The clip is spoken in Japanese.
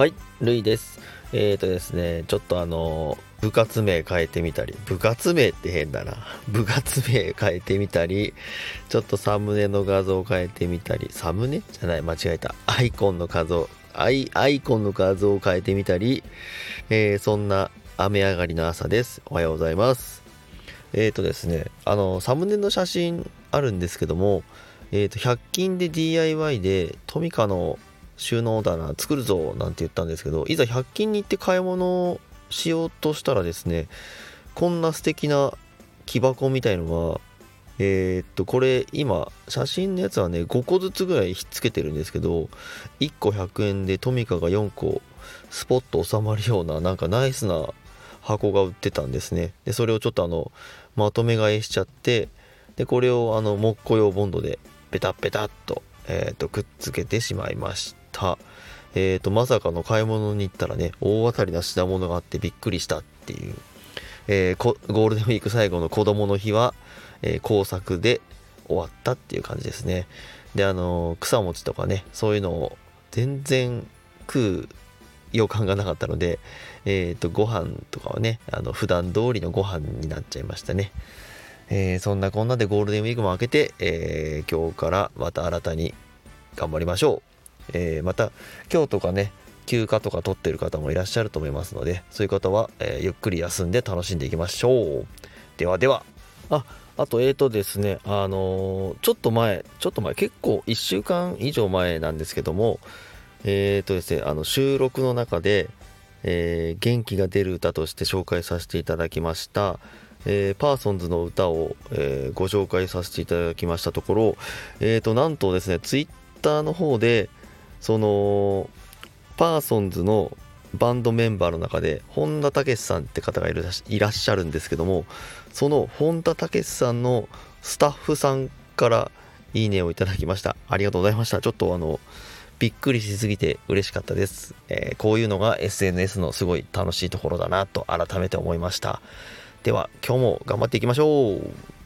はい、ルイです。えーとですね、ちょっとあの、部活名変えてみたり、部活名って変だな。部活名変えてみたり、ちょっとサムネの画像変えてみたり、サムネ？じゃない、間違えた。アイコンの画像、アイアイコンの画像を変えてみたり、えーそんな雨上がりの朝です。おはようございます。えーとですね、あの、サムネの写真あるんですけども、えーと、100均で DIY でトミカの収納棚作るぞなんて言ったんですけどいざ100均に行って買い物をしようとしたらですねこんな素敵な木箱みたいのがえーっとこれ今写真のやつはね5個ずつぐらいひっつけてるんですけど1個100円でトミカが4個スポッと収まるようななんかナイスな箱が売ってたんですね。でそれをちょっとあのまとめ買いしちゃってでこれをあの木工用ボンドでペタペタっと,、えっとくっつけてしまいました。えー、とまさかの買い物に行ったらね大当たりな品物があってびっくりしたっていう、えーゴールデンウィーク最後の子供の日は、えー工作で終わったっていう感じですね。であのー草餅とかねそういうのを全然食う予感がなかったのでえー、とご飯とかはねあの普段通りのご飯になっちゃいましたね。えーそんなこんなでゴールデンウィークも明けて、えー今日からまた新たに頑張りましょう。えーまた今日とかね休暇とか取ってる方もいらっしゃると思いますのでそういう方は、えーゆっくり休んで楽しんでいきましょう。ではでは。ああとえーとですねあのーちょっと前ちょっと前結構1週間以上前なんですけどもえーとですねあの収録の中で、えー元気が出る歌として紹介させていただきましたえーパーソンズの歌を、えーご紹介させていただきましたところ、えーとなんとですねツイッターの方でそのパーソンズのバンドメンバーの中で本田武さんって方がいらっしゃるんですけどもその本田武さんのスタッフさんからいいねをいただきました。ありがとうございました。ちょっとあのびっくりしすぎて嬉しかったです、えーこういうのが SNS のすごい楽しいところだなと改めて思いました。では今日も頑張っていきましょう。